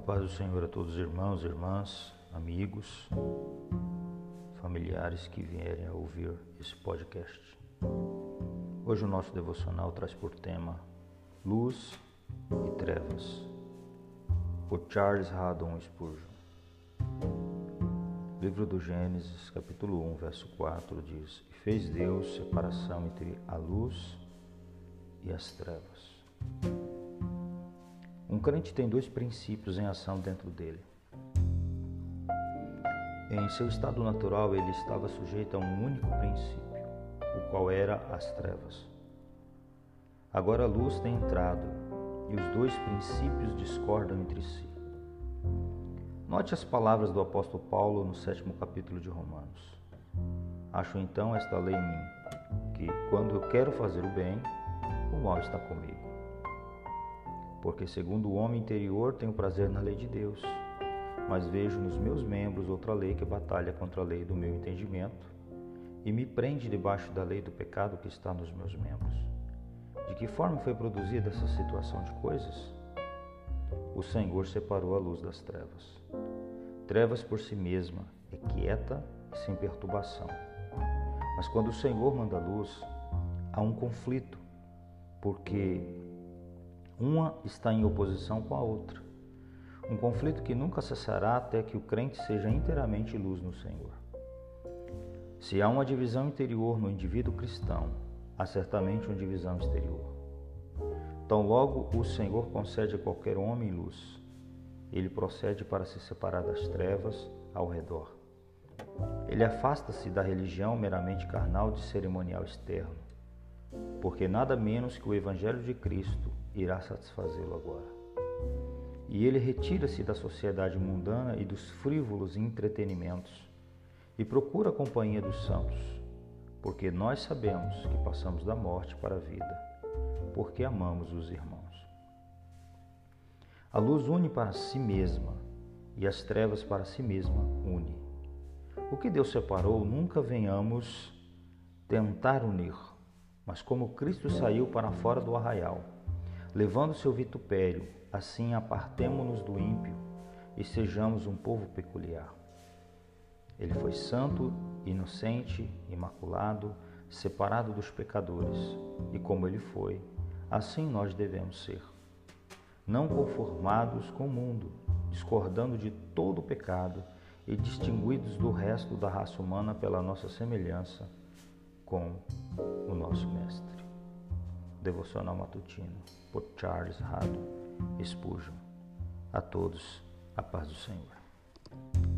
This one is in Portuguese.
do Senhor a todos os irmãos, irmãs, amigos, familiares que vierem a ouvir esse podcast. Hoje o nosso devocional traz por tema Luz e Trevas, por Charles Haddon Spurgeon. Livro do Gênesis, capítulo 1, verso 4 diz: E fez Deus separação entre a luz e as trevas. Um crente tem dois princípios em ação dentro dele. Em seu estado natural, ele estava sujeito a um único princípio, o qual era as trevas. Agora a luz tem entrado e os dois princípios discordam entre si. Note as palavras do apóstolo Paulo no sétimo capítulo de Romanos. Acho então esta lei em mim, que quando eu quero fazer o bem, o mal está comigo porque segundo o homem interior tenho prazer na lei de Deus, mas vejo nos meus membros outra lei que batalha contra a lei do meu entendimento e me prende debaixo da lei do pecado que está nos meus membros. De que forma foi produzida essa situação de coisas? O Senhor separou a luz das trevas. Trevas por si mesma é quieta e sem perturbação. Mas quando o Senhor manda luz, há um conflito, porque uma está em oposição com a outra. Um conflito que nunca cessará até que o crente seja inteiramente luz no Senhor. Se há uma divisão interior no indivíduo cristão, há certamente uma divisão exterior. Tão logo o Senhor concede a qualquer homem luz, ele procede para se separar das trevas ao redor. Ele afasta-se da religião meramente carnal de cerimonial externo, porque nada menos que o Evangelho de Cristo irá satisfazê-lo agora. E ele retira-se da sociedade mundana e dos frívolos entretenimentos e procura a companhia dos santos, porque nós sabemos que passamos da morte para a vida, porque amamos os irmãos. A luz une para si mesma e as trevas para si mesma une. O que Deus separou, nunca venhamos tentar unir, mas como Cristo saiu para fora do arraial, levando seu vitupério, assim apartemo-nos do ímpio e sejamos um povo peculiar. Ele foi santo, inocente, imaculado, separado dos pecadores, e como ele foi, assim nós devemos ser. Não conformados com o mundo, discordando de todo o pecado e distinguidos do resto da raça humana pela nossa semelhança com o nosso Mestre. Devocional Matutino, por Charles Haddon Spurgeon. A todos, a paz do Senhor.